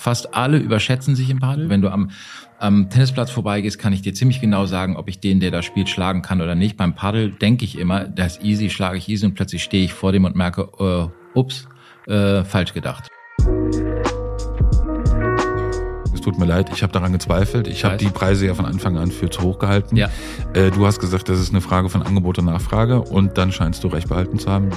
Fast alle überschätzen sich im Padel. Wenn du am, am Tennisplatz vorbeigehst, kann ich dir ziemlich genau sagen, ob ich den, der da spielt, schlagen kann oder nicht. Beim Paddel denke ich immer, das ist easy, schlage ich easy und plötzlich stehe ich vor dem und merke, äh, ups, äh, falsch gedacht. Es tut mir leid, ich habe daran gezweifelt. Ich habe die Preise ja von Anfang an für zu hoch gehalten. Ja. Äh, du hast gesagt, das ist eine Frage von Angebot und Nachfrage und dann scheinst du recht behalten zu haben.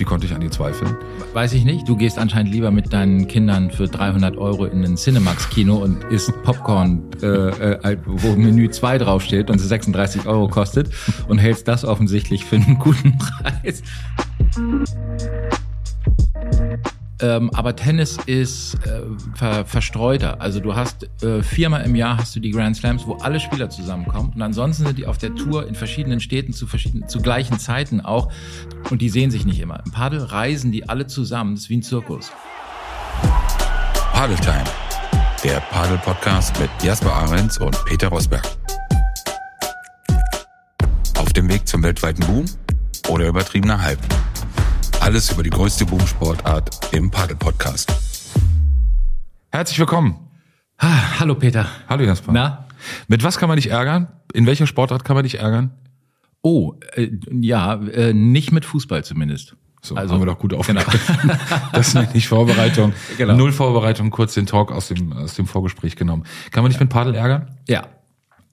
Wie konnte ich an dir zweifeln? Weiß ich nicht. Du gehst anscheinend lieber mit deinen Kindern für 300 Euro in ein Cinemax-Kino und isst Popcorn, äh, äh, wo Menü 2 draufsteht und es 36 Euro kostet und hältst das offensichtlich für einen guten Preis. Ähm, aber Tennis ist äh, ver verstreuter. Also du hast äh, viermal im Jahr hast du die Grand Slams, wo alle Spieler zusammenkommen. Und ansonsten sind die auf der Tour in verschiedenen Städten zu verschiedenen, zu gleichen Zeiten auch. Und die sehen sich nicht immer. Im Padel reisen die alle zusammen. Das ist wie ein Zirkus. Padeltime, der Padel-Podcast mit Jasper Ahrens und Peter Rosberg. Auf dem Weg zum weltweiten Boom oder übertriebener Hype. Alles über die größte Boomsportart im Padel-Podcast. Herzlich willkommen. Ah, hallo Peter. Hallo Jasper. Na? Mit was kann man dich ärgern? In welcher Sportart kann man dich ärgern? Oh, äh, ja, äh, nicht mit Fußball zumindest. So, also, haben wir doch gut aufgegriffen. Genau. das ist nicht Vorbereitung. Genau. Null Vorbereitung, kurz den Talk aus dem, aus dem Vorgespräch genommen. Kann man dich mit Padel ärgern? Ja.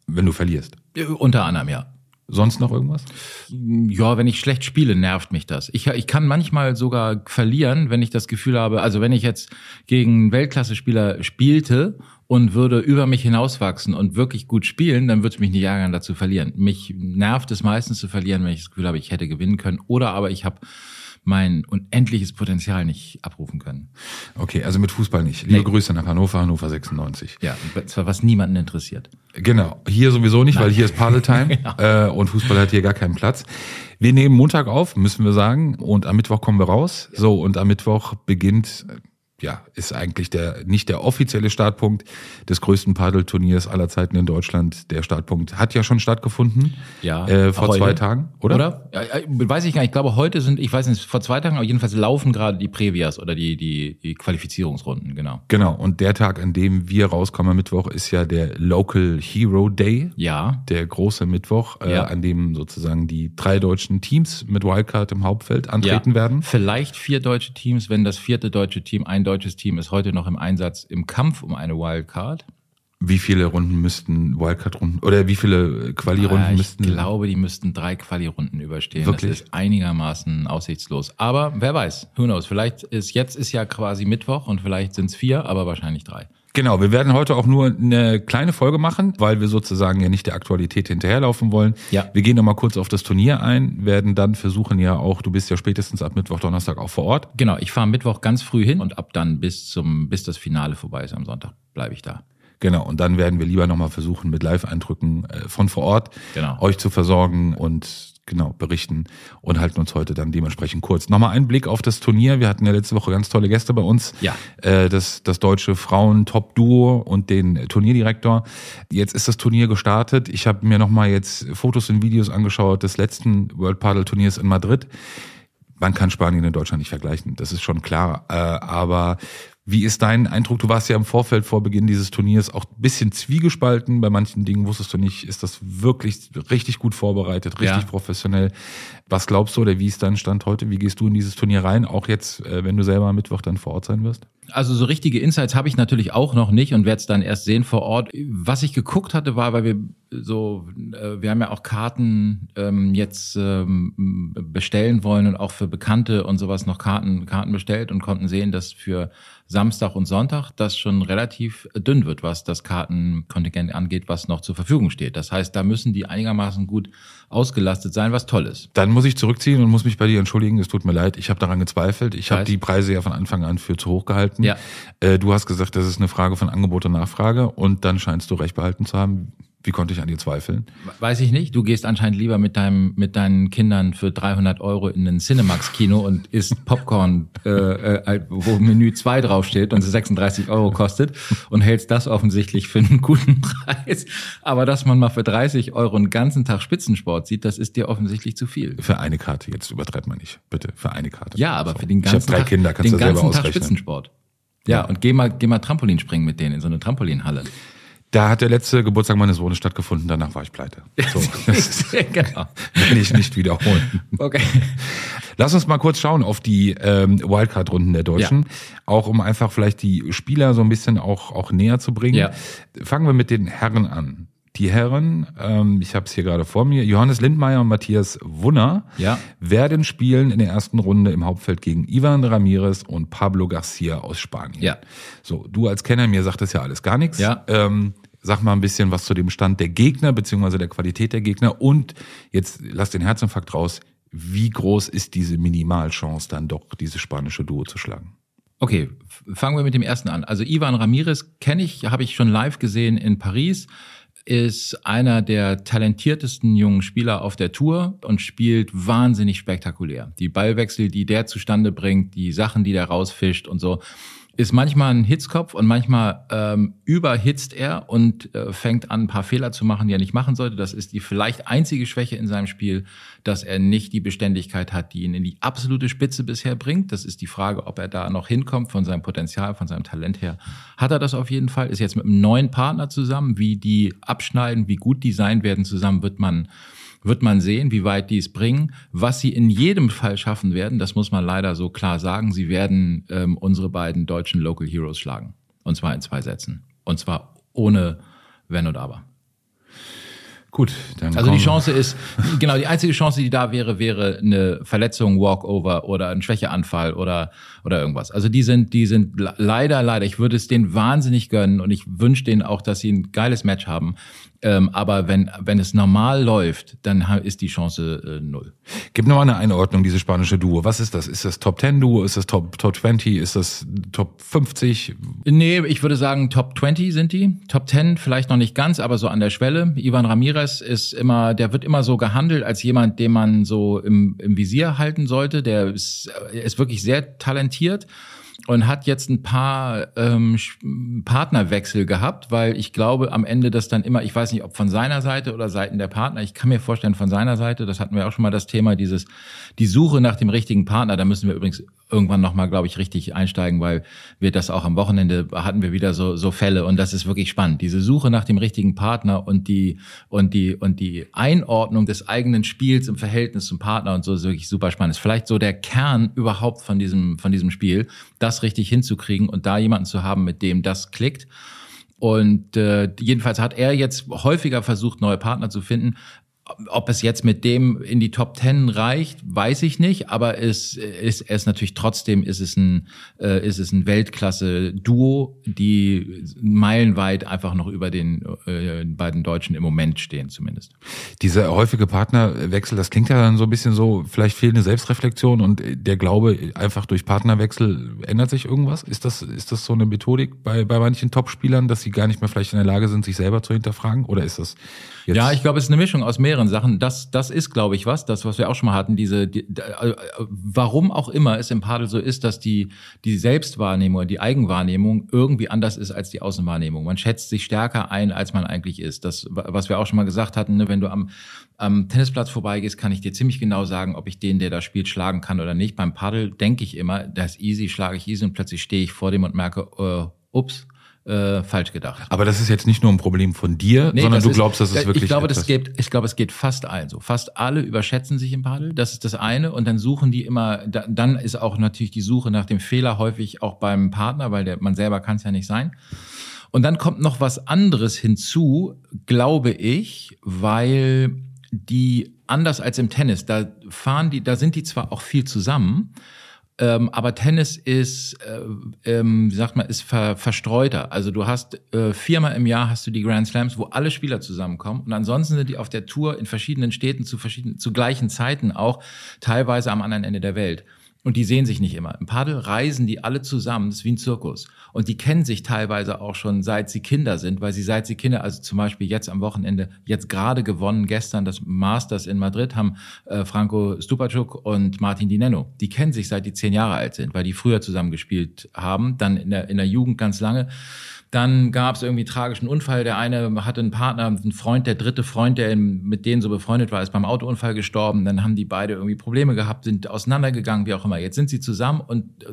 Wenn du verlierst? Unter anderem, ja. Sonst noch irgendwas? Ja, wenn ich schlecht spiele, nervt mich das. Ich, ich kann manchmal sogar verlieren, wenn ich das Gefühl habe, also wenn ich jetzt gegen Weltklasse-Spieler spielte und würde über mich hinauswachsen und wirklich gut spielen, dann würde es mich nicht ärgern, dazu verlieren. Mich nervt es meistens zu verlieren, wenn ich das Gefühl habe, ich hätte gewinnen können. Oder aber ich habe mein unendliches Potenzial nicht abrufen können. Okay, also mit Fußball nicht. Liebe nee. Grüße nach Hannover, Hannover 96. Ja, zwar was niemanden interessiert. Genau, hier sowieso nicht, Nein. weil hier ist Padeltime genau. äh, und Fußball hat hier gar keinen Platz. Wir nehmen Montag auf, müssen wir sagen, und am Mittwoch kommen wir raus. So, und am Mittwoch beginnt ja, ist eigentlich der nicht der offizielle Startpunkt des größten Paddelturniers aller Zeiten in Deutschland. Der Startpunkt hat ja schon stattgefunden. Ja. Äh, vor heute. zwei Tagen, oder? Oder? Ja, weiß ich gar nicht. Ich glaube, heute sind, ich weiß nicht, vor zwei Tagen, aber jedenfalls laufen gerade die Prävias oder die, die, die Qualifizierungsrunden, genau. Genau. Und der Tag, an dem wir rauskommen am Mittwoch, ist ja der Local Hero Day. Ja. Der große Mittwoch, äh, ja. an dem sozusagen die drei deutschen Teams mit Wildcard im Hauptfeld antreten ja. werden. Vielleicht vier deutsche Teams, wenn das vierte deutsche Team ein deutsches Team ist heute noch im Einsatz im Kampf um eine Wildcard. Wie viele Runden müssten Wildcard-Runden oder wie viele Quali-Runden äh, müssten? Ich glaube, die müssten drei Quali-Runden überstehen. Wirklich? Das ist einigermaßen aussichtslos. Aber wer weiß, who knows? Vielleicht ist jetzt ist ja quasi Mittwoch und vielleicht sind es vier, aber wahrscheinlich drei. Genau, wir werden heute auch nur eine kleine Folge machen, weil wir sozusagen ja nicht der Aktualität hinterherlaufen wollen. Ja. Wir gehen nochmal kurz auf das Turnier ein, werden dann versuchen ja auch, du bist ja spätestens ab Mittwoch, Donnerstag auch vor Ort. Genau, ich fahre Mittwoch ganz früh hin und ab dann bis zum, bis das Finale vorbei ist am Sonntag, bleibe ich da. Genau, und dann werden wir lieber nochmal versuchen, mit Live-Eindrücken äh, von vor Ort genau. euch zu versorgen und genau berichten und halten uns heute dann dementsprechend kurz. Nochmal ein Blick auf das Turnier. Wir hatten ja letzte Woche ganz tolle Gäste bei uns. Ja. Äh, das, das deutsche Frauen-Top-Duo und den Turnierdirektor. Jetzt ist das Turnier gestartet. Ich habe mir nochmal jetzt Fotos und Videos angeschaut des letzten World Paddle Turniers in Madrid. Man kann Spanien und Deutschland nicht vergleichen, das ist schon klar. Äh, aber wie ist dein Eindruck? Du warst ja im Vorfeld vor Beginn dieses Turniers auch ein bisschen zwiegespalten. Bei manchen Dingen wusstest du nicht, ist das wirklich richtig gut vorbereitet, richtig ja. professionell. Was glaubst du oder wie ist dein Stand heute? Wie gehst du in dieses Turnier rein? Auch jetzt, äh, wenn du selber am Mittwoch dann vor Ort sein wirst? Also so richtige Insights habe ich natürlich auch noch nicht und werde es dann erst sehen vor Ort. Was ich geguckt hatte, war, weil wir so, äh, wir haben ja auch Karten ähm, jetzt ähm, bestellen wollen und auch für Bekannte und sowas noch Karten, Karten bestellt und konnten sehen, dass für Samstag und Sonntag das schon relativ dünn wird, was das Kartenkontingent angeht, was noch zur Verfügung steht. Das heißt, da müssen die einigermaßen gut ausgelastet sein, was toll ist. Dann muss ich zurückziehen und muss mich bei dir entschuldigen. Es tut mir leid, ich habe daran gezweifelt. Ich habe die Preise ja von Anfang an für zu hoch gehalten. Ja. Äh, du hast gesagt, das ist eine Frage von Angebot und Nachfrage und dann scheinst du recht behalten zu haben. Wie konnte ich an dir zweifeln? Weiß ich nicht. Du gehst anscheinend lieber mit deinem mit deinen Kindern für 300 Euro in ein Cinemax-Kino und isst Popcorn, äh, äh, wo Menü 2 draufsteht und es 36 Euro kostet und hältst das offensichtlich für einen guten Preis. Aber dass man mal für 30 Euro einen ganzen Tag Spitzensport sieht, das ist dir offensichtlich zu viel. Für eine Karte, jetzt übertreibt man nicht. Bitte, für eine Karte. Ja, aber so. für den ganzen ich drei Tag, Kinder, kannst den du selber ganzen ausrechnen. Tag Spitzensport. Ja, und geh mal, geh mal Trampolin springen mit denen in so eine Trampolinhalle. Da hat der letzte Geburtstag meines Sohnes stattgefunden, danach war ich pleite. So, das genau. will ich nicht wiederholen. Okay. Lass uns mal kurz schauen auf die ähm, Wildcard-Runden der Deutschen, ja. auch um einfach vielleicht die Spieler so ein bisschen auch, auch näher zu bringen. Ja. Fangen wir mit den Herren an. Die Herren, ähm, ich habe es hier gerade vor mir, Johannes Lindmeier und Matthias Wunner ja. werden spielen in der ersten Runde im Hauptfeld gegen Ivan Ramirez und Pablo Garcia aus Spanien. Ja. So, du als Kenner, mir sagt das ja alles gar nichts. Ja. Ähm, sag mal ein bisschen was zu dem Stand der Gegner beziehungsweise der Qualität der Gegner und jetzt lass den Herzinfarkt raus. Wie groß ist diese Minimalchance dann doch, diese spanische Duo zu schlagen? Okay, fangen wir mit dem ersten an. Also Ivan Ramirez kenne ich, habe ich schon live gesehen in Paris ist einer der talentiertesten jungen Spieler auf der Tour und spielt wahnsinnig spektakulär. Die Ballwechsel, die der zustande bringt, die Sachen, die der rausfischt und so ist manchmal ein Hitzkopf und manchmal ähm, überhitzt er und äh, fängt an, ein paar Fehler zu machen, die er nicht machen sollte. Das ist die vielleicht einzige Schwäche in seinem Spiel, dass er nicht die Beständigkeit hat, die ihn in die absolute Spitze bisher bringt. Das ist die Frage, ob er da noch hinkommt von seinem Potenzial, von seinem Talent her. Hat er das auf jeden Fall? Ist jetzt mit einem neuen Partner zusammen. Wie die abschneiden, wie gut die sein werden zusammen, wird man wird man sehen, wie weit die es bringen. Was sie in jedem Fall schaffen werden, das muss man leider so klar sagen, sie werden ähm, unsere beiden deutschen Local Heroes schlagen. Und zwar in zwei Sätzen. Und zwar ohne Wenn und Aber. Gut, dann also die Chance ist, genau, die einzige Chance, die da wäre, wäre eine Verletzung, Walkover oder ein Schwächeanfall oder, oder irgendwas. Also die sind, die sind leider, leider, ich würde es denen wahnsinnig gönnen und ich wünsche denen auch, dass sie ein geiles Match haben. Ähm, aber wenn, wenn es normal läuft, dann ist die Chance äh, null. Gib noch mal eine Einordnung, diese spanische Duo. Was ist das? Ist das Top 10 Duo? Ist das Top, Top 20? Ist das Top 50? Nee, ich würde sagen Top 20 sind die. Top 10 vielleicht noch nicht ganz, aber so an der Schwelle. Ivan Ramirez ist immer, der wird immer so gehandelt als jemand, den man so im, im Visier halten sollte. Der ist, ist wirklich sehr talentiert konvertiert und hat jetzt ein paar ähm, Partnerwechsel gehabt, weil ich glaube am Ende das dann immer, ich weiß nicht, ob von seiner Seite oder Seiten der Partner, ich kann mir vorstellen von seiner Seite, das hatten wir auch schon mal das Thema, dieses die Suche nach dem richtigen Partner, da müssen wir übrigens irgendwann nochmal, glaube ich, richtig einsteigen, weil wir das auch am Wochenende hatten wir wieder so, so Fälle und das ist wirklich spannend. Diese Suche nach dem richtigen Partner und die, und die, und die Einordnung des eigenen Spiels im Verhältnis zum Partner und so ist wirklich super spannend. Ist vielleicht so der Kern überhaupt von diesem, von diesem Spiel, das richtig hinzukriegen und da jemanden zu haben, mit dem das klickt. Und äh, jedenfalls hat er jetzt häufiger versucht, neue Partner zu finden. Ob es jetzt mit dem in die Top Ten reicht, weiß ich nicht, aber es ist es natürlich trotzdem ist es ein äh, ist es ein Weltklasse Duo, die meilenweit einfach noch über den äh, beiden Deutschen im Moment stehen zumindest. Dieser häufige Partnerwechsel, das klingt ja dann so ein bisschen so, vielleicht fehlende Selbstreflexion und der Glaube einfach durch Partnerwechsel ändert sich irgendwas. Ist das ist das so eine Methodik bei bei manchen Topspielern, dass sie gar nicht mehr vielleicht in der Lage sind, sich selber zu hinterfragen oder ist das Jetzt ja, ich glaube, es ist eine Mischung aus mehreren Sachen. Das, das ist, glaube ich, was, das, was wir auch schon mal hatten, diese, die, äh, warum auch immer es im Padel so ist, dass die, die Selbstwahrnehmung, die Eigenwahrnehmung irgendwie anders ist als die Außenwahrnehmung. Man schätzt sich stärker ein, als man eigentlich ist. Das, was wir auch schon mal gesagt hatten, ne, wenn du am, am Tennisplatz vorbeigehst, kann ich dir ziemlich genau sagen, ob ich den, der da spielt, schlagen kann oder nicht. Beim Paddel denke ich immer, das ist easy, schlage ich easy und plötzlich stehe ich vor dem und merke, äh, ups, äh, falsch gedacht. Aber das ist jetzt nicht nur ein Problem von dir, nee, sondern du glaubst, dass es wirklich. Ich glaube, das geht, ich glaube, es geht fast allen so. Fast alle überschätzen sich im Paddel. Das ist das eine. Und dann suchen die immer, dann ist auch natürlich die Suche nach dem Fehler häufig auch beim Partner, weil der, man selber kann es ja nicht sein. Und dann kommt noch was anderes hinzu, glaube ich, weil die anders als im Tennis, da fahren die, da sind die zwar auch viel zusammen, ähm, aber Tennis ist, äh, ähm, wie sagt man, ist ver, verstreuter. Also du hast äh, viermal im Jahr hast du die Grand Slams, wo alle Spieler zusammenkommen und ansonsten sind die auf der Tour in verschiedenen Städten zu verschiedenen, zu gleichen Zeiten auch, teilweise am anderen Ende der Welt. Und die sehen sich nicht immer. Im Paddel reisen die alle zusammen, das ist wie ein Zirkus. Und die kennen sich teilweise auch schon seit sie Kinder sind, weil sie seit sie Kinder, also zum Beispiel jetzt am Wochenende, jetzt gerade gewonnen, gestern das Masters in Madrid, haben äh, Franco Stupacuk und Martin Di Nenno. Die kennen sich seit die zehn Jahre alt sind, weil die früher zusammen gespielt haben, dann in der, in der Jugend ganz lange. Dann gab es irgendwie tragischen Unfall. Der eine hatte einen Partner, einen Freund, der dritte Freund, der mit denen so befreundet war, ist beim Autounfall gestorben. Dann haben die beide irgendwie Probleme gehabt, sind auseinandergegangen, wie auch immer. Jetzt sind sie zusammen und äh,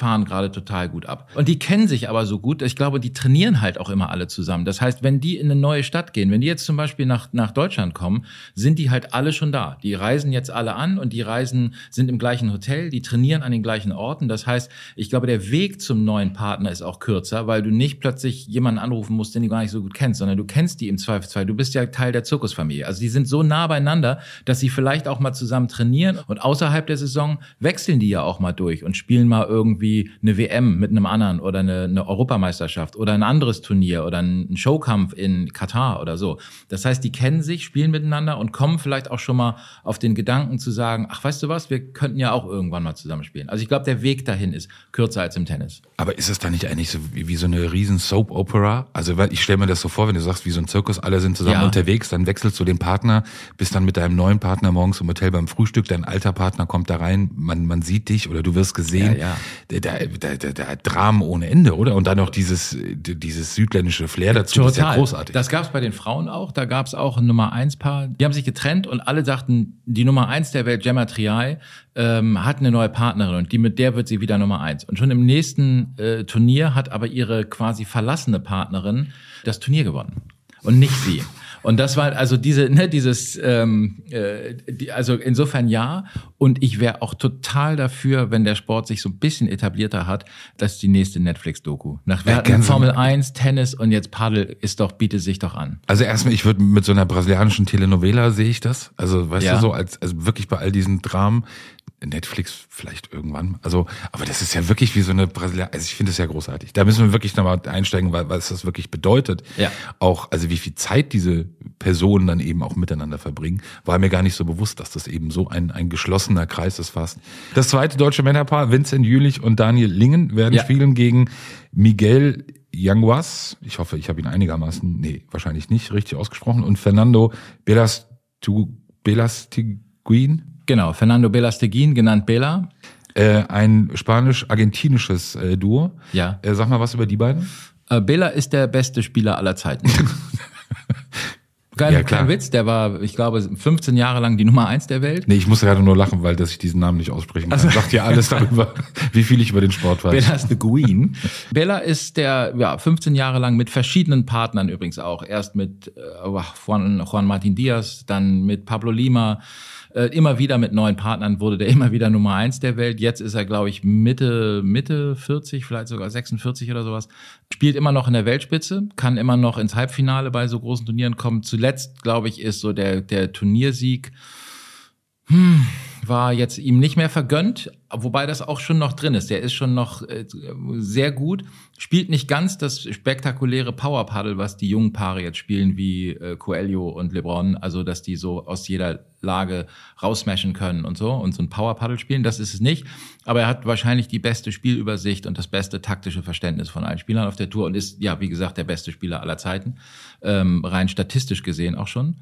fahren gerade total gut ab. Und die kennen sich aber so gut, ich glaube, die trainieren halt auch immer alle zusammen. Das heißt, wenn die in eine neue Stadt gehen, wenn die jetzt zum Beispiel nach, nach Deutschland kommen, sind die halt alle schon da. Die reisen jetzt alle an und die reisen, sind im gleichen Hotel, die trainieren an den gleichen Orten. Das heißt, ich glaube, der Weg zum neuen Partner ist auch kürzer, weil du nicht plötzlich jemanden anrufen musst, den du gar nicht so gut kennst, sondern du kennst die im Zweifelsfall. Du bist ja Teil der Zirkusfamilie. Also die sind so nah beieinander, dass sie vielleicht auch mal zusammen trainieren und außerhalb der Saison wechseln die ja auch mal durch und spielen mal irgendwie eine WM mit einem anderen oder eine, eine Europameisterschaft oder ein anderes Turnier oder einen Showkampf in Katar oder so. Das heißt, die kennen sich, spielen miteinander und kommen vielleicht auch schon mal auf den Gedanken zu sagen, ach, weißt du was, wir könnten ja auch irgendwann mal zusammen spielen. Also ich glaube, der Weg dahin ist kürzer als im Tennis. Aber ist es da nicht eigentlich so wie, wie so eine riesen Soap-Opera? Also weil ich stelle mir das so vor, wenn du sagst, wie so ein Zirkus, alle sind zusammen ja. unterwegs, dann wechselst du den Partner, bist dann mit deinem neuen Partner morgens im Hotel beim Frühstück, dein alter Partner kommt da rein, man, man sieht dich oder du wirst gesehen. Ja, ja. Da, da, da, Dramen ohne Ende, oder? Und dann noch dieses, dieses südländische Flair dazu, Total. das ist ja großartig. Das gab es bei den Frauen auch, da gab es auch ein Nummer eins Paar, die haben sich getrennt und alle sagten, die Nummer eins der Welt, Gemma Trial, ähm, hat eine neue Partnerin und die mit der wird sie wieder Nummer eins. Und schon im nächsten äh, Turnier hat aber ihre quasi verlassene Partnerin das Turnier gewonnen und nicht sie. Und das war also diese, ne, dieses, ähm, äh, die, also insofern ja. Und ich wäre auch total dafür, wenn der Sport sich so ein bisschen etablierter hat, dass die nächste Netflix-Doku. Nach wir hatten Formel 1, Tennis und jetzt Paddel ist doch, bietet sich doch an. Also erstmal, ich würde mit so einer brasilianischen Telenovela sehe ich das. Also weißt ja. du so, als also wirklich bei all diesen Dramen, Netflix vielleicht irgendwann. Also, aber das ist ja wirklich wie so eine Brasilianer. Also ich finde es ja großartig. Da müssen wir wirklich nochmal einsteigen, weil, was das wirklich bedeutet. Ja. Auch, also wie viel Zeit diese Personen dann eben auch miteinander verbringen, war mir gar nicht so bewusst, dass das eben so ein, ein geschlossener Kreis ist fast. Das zweite deutsche Männerpaar, Vincent Jülich und Daniel Lingen, werden ja. spielen gegen Miguel Yanguas. Ich hoffe, ich habe ihn einigermaßen, nee, wahrscheinlich nicht richtig ausgesprochen. Und Fernando Belastiguin. Genau, Fernando Belasteguin, genannt Bela. Äh, ein spanisch-argentinisches äh, Duo. Ja. Äh, sag mal was über die beiden. Äh, Bela ist der beste Spieler aller Zeiten. Geil, ja, kein Witz, der war, ich glaube, 15 Jahre lang die Nummer eins der Welt. Nee, ich muss gerade nur lachen, weil dass ich diesen Namen nicht aussprechen kann. Also, sagt ja alles darüber, wie viel ich über den Sport weiß. Bella ist the Queen. Bella ist der, ja, 15 Jahre lang mit verschiedenen Partnern übrigens auch. Erst mit äh, Juan, Juan Martin Diaz, dann mit Pablo Lima, äh, immer wieder mit neuen Partnern wurde der immer wieder Nummer eins der Welt. Jetzt ist er, glaube ich, Mitte, Mitte 40, vielleicht sogar 46 oder sowas. Spielt immer noch in der Weltspitze, kann immer noch ins Halbfinale bei so großen Turnieren kommen. Zuletzt, glaube ich, ist so der, der Turniersieg. Hm, war jetzt ihm nicht mehr vergönnt, wobei das auch schon noch drin ist. Der ist schon noch äh, sehr gut, spielt nicht ganz das spektakuläre Powerpaddle, was die jungen Paare jetzt spielen, wie äh, Coelho und LeBron, also dass die so aus jeder Lage rausmashen können und so und so ein Powerpaddle spielen, das ist es nicht. Aber er hat wahrscheinlich die beste Spielübersicht und das beste taktische Verständnis von allen Spielern auf der Tour und ist, ja, wie gesagt, der beste Spieler aller Zeiten, ähm, rein statistisch gesehen auch schon.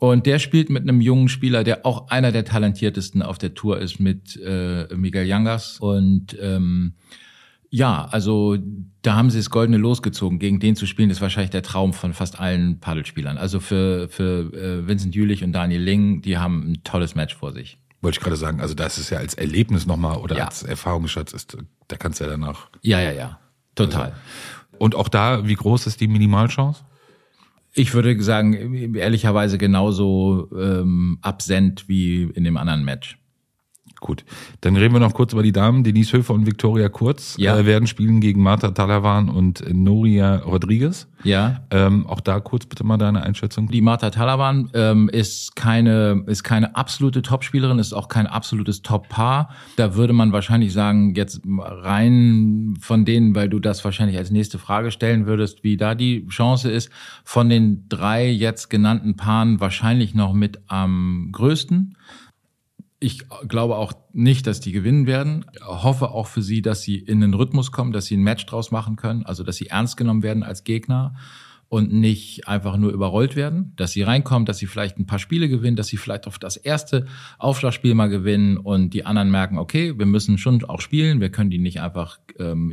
Und der spielt mit einem jungen Spieler, der auch einer der talentiertesten auf der Tour ist, mit äh, Miguel Yangas. Und ähm, ja, also da haben sie das Goldene losgezogen. Gegen den zu spielen, ist wahrscheinlich der Traum von fast allen Paddelspielern. Also für, für äh, Vincent Jülich und Daniel Ling, die haben ein tolles Match vor sich. Wollte ich gerade sagen, also das ist ja als Erlebnis nochmal oder ja. als Erfahrungsschatz ist, da kannst du ja danach. Ja, ja, ja. Total. Also, und auch da, wie groß ist die Minimalchance? Ich würde sagen, ehrlicherweise genauso ähm, absent wie in dem anderen Match. Gut, dann reden wir noch kurz über die Damen. Denise Höfer und Victoria Kurz ja. äh, werden spielen gegen Marta Talavan und Noria Rodriguez. Ja. Ähm, auch da kurz bitte mal deine Einschätzung. Die Marta Talavan ähm, ist keine ist keine absolute Topspielerin, ist auch kein absolutes Top-Paar. Da würde man wahrscheinlich sagen, jetzt rein von denen, weil du das wahrscheinlich als nächste Frage stellen würdest, wie da die Chance ist, von den drei jetzt genannten Paaren wahrscheinlich noch mit am größten. Ich glaube auch nicht, dass die gewinnen werden. Ich hoffe auch für sie, dass sie in den Rhythmus kommen, dass sie ein Match draus machen können, also dass sie ernst genommen werden als Gegner. Und nicht einfach nur überrollt werden, dass sie reinkommen, dass sie vielleicht ein paar Spiele gewinnen, dass sie vielleicht auf das erste Aufschlagspiel mal gewinnen und die anderen merken, okay, wir müssen schon auch spielen, wir können die nicht einfach ähm,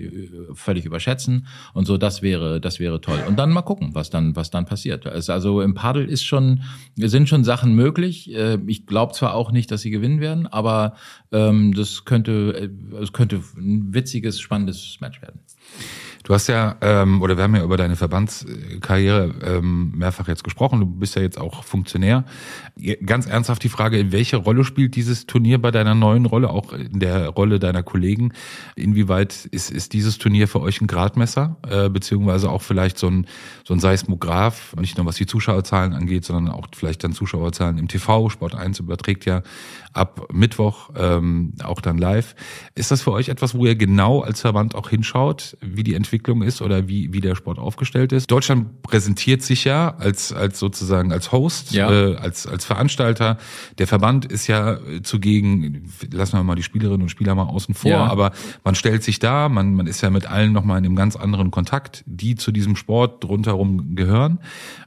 völlig überschätzen und so, das wäre, das wäre toll. Und dann mal gucken, was dann, was dann passiert. Also im Paddel ist schon, sind schon Sachen möglich. Äh, ich glaube zwar auch nicht, dass sie gewinnen werden, aber ähm, das könnte, äh, es könnte ein witziges, spannendes Match werden. Du hast ja, ähm, oder wir haben ja über deine Verbandskarriere ähm, mehrfach jetzt gesprochen. Du bist ja jetzt auch Funktionär. Ganz ernsthaft die Frage, welche Rolle spielt dieses Turnier bei deiner neuen Rolle, auch in der Rolle deiner Kollegen? Inwieweit ist, ist dieses Turnier für euch ein Gradmesser, äh, beziehungsweise auch vielleicht so ein, so ein Seismograph, nicht nur was die Zuschauerzahlen angeht, sondern auch vielleicht dann Zuschauerzahlen im TV. Sport 1 überträgt ja ab Mittwoch ähm, auch dann live. Ist das für euch etwas, wo ihr genau als Verband auch hinschaut, wie die Entwicklung ist oder wie, wie der Sport aufgestellt ist? Deutschland präsentiert sich ja als, als sozusagen als Host, ja. äh, als, als Veranstalter. Der Verband ist ja zugegen, lassen wir mal die Spielerinnen und Spieler mal außen vor, ja. aber man stellt sich da, man, man ist ja mit allen nochmal in einem ganz anderen Kontakt, die zu diesem Sport rundherum gehören.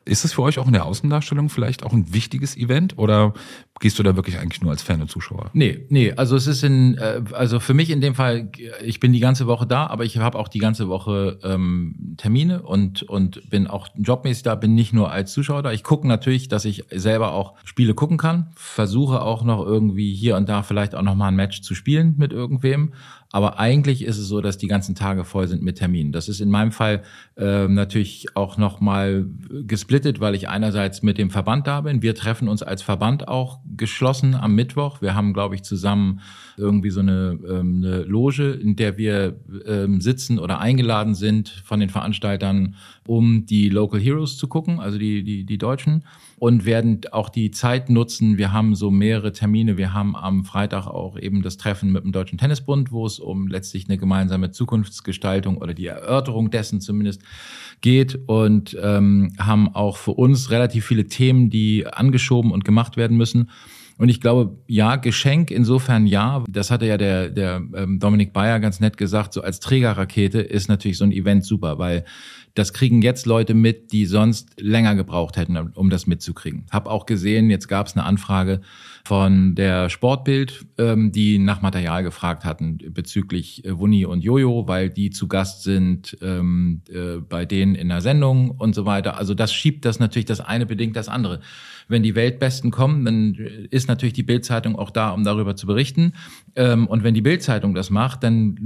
Ist es für euch auch in der Außendarstellung vielleicht auch ein wichtiges Event oder gehst du da wirklich eigentlich nur als Fan und Zuschauer? Nee, nee, also es ist in, äh, also für mich in dem Fall, ich bin die ganze Woche da, aber ich habe auch die ganze Woche ähm, Termine und, und bin auch jobmäßig da, bin nicht nur als Zuschauer da. Ich gucke natürlich, dass ich selber auch Spiele gucken kann, versuche auch noch irgendwie hier und da vielleicht auch noch mal ein Match zu spielen mit irgendwem. Aber eigentlich ist es so, dass die ganzen Tage voll sind mit Terminen. Das ist in meinem Fall äh, natürlich auch nochmal gesplittet, weil ich einerseits mit dem Verband da bin. Wir treffen uns als Verband auch geschlossen am Mittwoch. Wir haben, glaube ich, zusammen irgendwie so eine, ähm, eine Loge, in der wir ähm, sitzen oder eingeladen sind von den Veranstaltern, um die Local Heroes zu gucken, also die, die, die Deutschen und werden auch die Zeit nutzen. Wir haben so mehrere Termine. Wir haben am Freitag auch eben das Treffen mit dem Deutschen Tennisbund, wo es um letztlich eine gemeinsame Zukunftsgestaltung oder die Erörterung dessen zumindest geht und ähm, haben auch für uns relativ viele Themen, die angeschoben und gemacht werden müssen. Und ich glaube, ja, Geschenk insofern ja. Das hatte ja der, der ähm, Dominik Bayer ganz nett gesagt. So als Trägerrakete ist natürlich so ein Event super, weil das kriegen jetzt Leute mit, die sonst länger gebraucht hätten, um das mitzukriegen. Hab auch gesehen, jetzt gab es eine Anfrage von der Sportbild, ähm, die nach Material gefragt hatten bezüglich äh, Wunni und Jojo, weil die zu Gast sind ähm, äh, bei denen in der Sendung und so weiter. Also das schiebt das natürlich das eine bedingt das andere wenn die Weltbesten kommen, dann ist natürlich die Bildzeitung auch da, um darüber zu berichten. Ähm, und wenn die Bildzeitung das macht, dann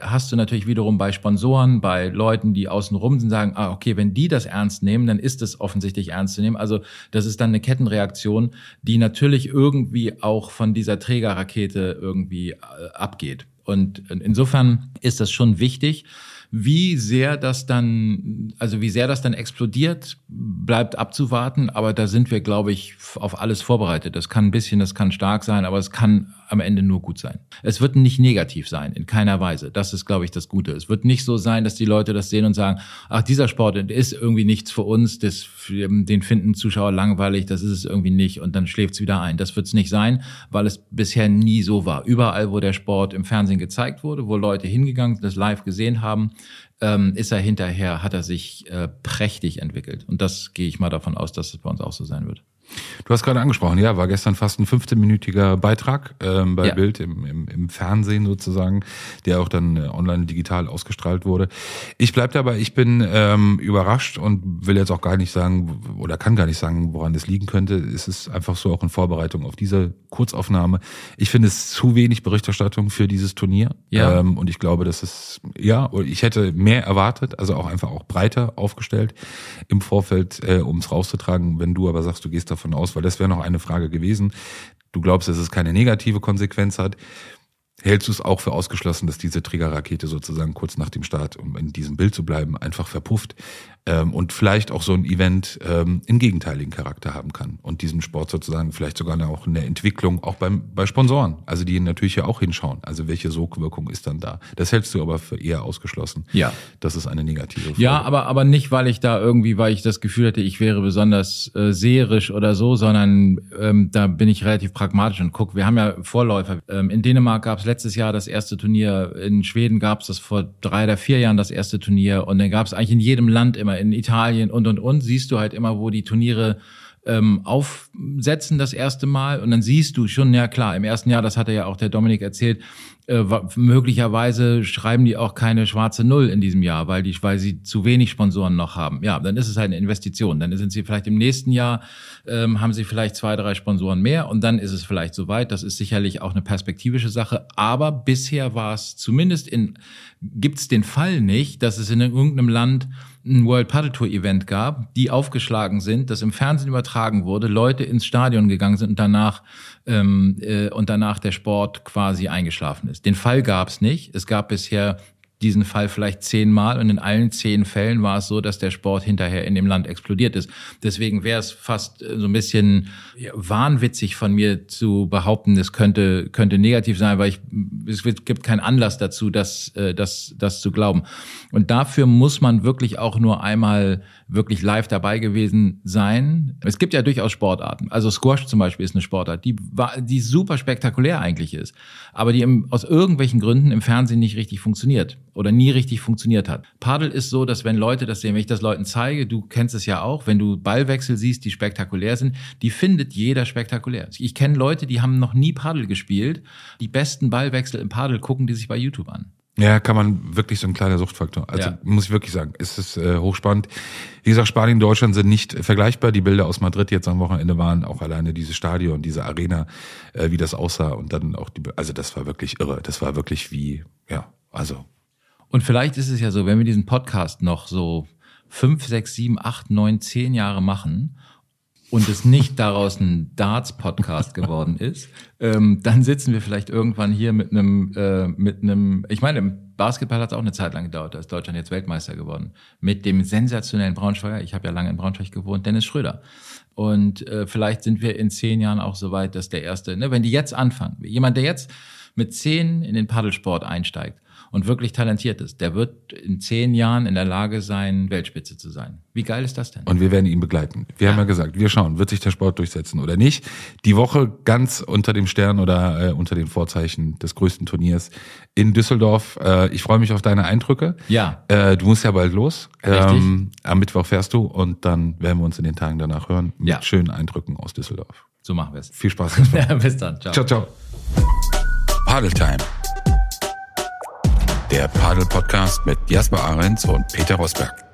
hast du natürlich wiederum bei Sponsoren, bei Leuten, die außenrum sind, sagen, ah, okay, wenn die das ernst nehmen, dann ist es offensichtlich ernst zu nehmen. Also das ist dann eine Kettenreaktion, die natürlich irgendwie auch von dieser Trägerrakete irgendwie äh, abgeht. Und insofern ist das schon wichtig. Wie sehr das dann, also wie sehr das dann explodiert, bleibt abzuwarten. Aber da sind wir, glaube ich, auf alles vorbereitet. Das kann ein bisschen, das kann stark sein, aber es kann am Ende nur gut sein. Es wird nicht negativ sein, in keiner Weise. Das ist, glaube ich, das Gute. Es wird nicht so sein, dass die Leute das sehen und sagen, ach, dieser Sport ist irgendwie nichts für uns, das, den finden Zuschauer langweilig, das ist es irgendwie nicht und dann schläft es wieder ein. Das wird es nicht sein, weil es bisher nie so war. Überall, wo der Sport im Fernsehen gezeigt wurde, wo Leute hingegangen sind, das live gesehen haben, ähm, ist er hinterher, hat er sich äh, prächtig entwickelt. Und das gehe ich mal davon aus, dass es bei uns auch so sein wird. Du hast gerade angesprochen, ja, war gestern fast ein 15-minütiger Beitrag ähm, bei ja. Bild im, im, im, Fernsehen sozusagen, der auch dann äh, online digital ausgestrahlt wurde. Ich bleib dabei, ich bin ähm, überrascht und will jetzt auch gar nicht sagen oder kann gar nicht sagen, woran das liegen könnte. Es ist einfach so auch in Vorbereitung auf diese Kurzaufnahme. Ich finde es zu wenig Berichterstattung für dieses Turnier. Ja. Ähm, und ich glaube, dass es, ja, ich hätte mehr erwartet, also auch einfach auch breiter aufgestellt im Vorfeld, äh, um es rauszutragen. Wenn du aber sagst, du gehst da davon aus, weil das wäre noch eine Frage gewesen. Du glaubst, dass es keine negative Konsequenz hat. Hältst du es auch für ausgeschlossen, dass diese Triggerrakete sozusagen kurz nach dem Start, um in diesem Bild zu bleiben, einfach verpufft? Ähm, und vielleicht auch so ein Event ähm, einen gegenteiligen Charakter haben kann und diesen Sport sozusagen vielleicht sogar auch eine Entwicklung auch beim, bei Sponsoren, also die natürlich ja auch hinschauen. Also welche Sogwirkung ist dann da? Das hältst du aber für eher ausgeschlossen. Ja. Das ist eine negative Folge. Ja, aber, aber nicht, weil ich da irgendwie, weil ich das Gefühl hatte, ich wäre besonders äh, seherisch oder so, sondern ähm, da bin ich relativ pragmatisch und guck, wir haben ja Vorläufer. Ähm, in Dänemark gab es letztes Jahr das erste Turnier, in Schweden gab es das vor drei oder vier Jahren das erste Turnier und dann gab es eigentlich in jedem Land immer in Italien und und und, siehst du halt immer, wo die Turniere ähm, aufsetzen das erste Mal und dann siehst du schon, ja klar, im ersten Jahr, das hatte ja auch der Dominik erzählt, äh, möglicherweise schreiben die auch keine schwarze Null in diesem Jahr, weil die, weil sie zu wenig Sponsoren noch haben. Ja, dann ist es halt eine Investition. Dann sind sie vielleicht im nächsten Jahr ähm, haben sie vielleicht zwei, drei Sponsoren mehr und dann ist es vielleicht soweit. Das ist sicherlich auch eine perspektivische Sache. Aber bisher war es zumindest in gibt es den Fall nicht, dass es in irgendeinem Land ein World Paddle Tour Event gab, die aufgeschlagen sind, das im Fernsehen übertragen wurde, Leute ins Stadion gegangen sind und danach ähm, äh, und danach der Sport quasi eingeschlafen ist. Den Fall gab es nicht. Es gab bisher diesen Fall vielleicht zehnmal und in allen zehn Fällen war es so, dass der Sport hinterher in dem Land explodiert ist. Deswegen wäre es fast äh, so ein bisschen wahnwitzig von mir zu behaupten, es könnte, könnte negativ sein, weil ich, es gibt keinen Anlass dazu, das, äh, das, das zu glauben. Und dafür muss man wirklich auch nur einmal wirklich live dabei gewesen sein. Es gibt ja durchaus Sportarten. Also Squash zum Beispiel ist eine Sportart, die, die super spektakulär eigentlich ist, aber die im, aus irgendwelchen Gründen im Fernsehen nicht richtig funktioniert oder nie richtig funktioniert hat. Paddel ist so, dass wenn Leute das sehen, wenn ich das Leuten zeige, du kennst es ja auch, wenn du Ballwechsel siehst, die spektakulär sind, die findet jeder spektakulär. Ich kenne Leute, die haben noch nie Paddel gespielt, die besten Ballwechsel im Paddel gucken die sich bei YouTube an. Ja, kann man wirklich so ein kleiner Suchtfaktor. Also ja. muss ich wirklich sagen, es ist äh, hochspannend. Wie gesagt, Spanien und Deutschland sind nicht vergleichbar. Die Bilder aus Madrid jetzt am Wochenende waren auch alleine dieses Stadion, diese Arena, äh, wie das aussah und dann auch die, also das war wirklich irre. Das war wirklich wie, ja, also. Und vielleicht ist es ja so, wenn wir diesen Podcast noch so fünf, sechs, sieben, acht, neun, zehn Jahre machen und es nicht daraus ein Darts-Podcast geworden ist, ähm, dann sitzen wir vielleicht irgendwann hier mit einem, äh, mit einem, ich meine, im Basketball hat es auch eine Zeit lang gedauert, da ist Deutschland jetzt Weltmeister geworden. Mit dem sensationellen Braunschweiger, ich habe ja lange in Braunschweig gewohnt, Dennis Schröder. Und äh, vielleicht sind wir in zehn Jahren auch so weit, dass der erste, ne, wenn die jetzt anfangen, jemand, der jetzt mit zehn in den Paddelsport einsteigt, und wirklich talentiert ist, der wird in zehn Jahren in der Lage sein, Weltspitze zu sein. Wie geil ist das denn? Und wir werden ihn begleiten. Wir ja. haben ja gesagt, wir schauen, wird sich der Sport durchsetzen oder nicht. Die Woche ganz unter dem Stern oder äh, unter den Vorzeichen des größten Turniers in Düsseldorf. Äh, ich freue mich auf deine Eindrücke. Ja. Äh, du musst ja bald los. Ähm, am Mittwoch fährst du und dann werden wir uns in den Tagen danach hören mit ja. schönen Eindrücken aus Düsseldorf. So machen wir es. Viel Spaß. Bis dann. Ciao. Ciao, ciao. Paddle Time der Padel Podcast mit Jasper Ahrens und Peter Rosberg.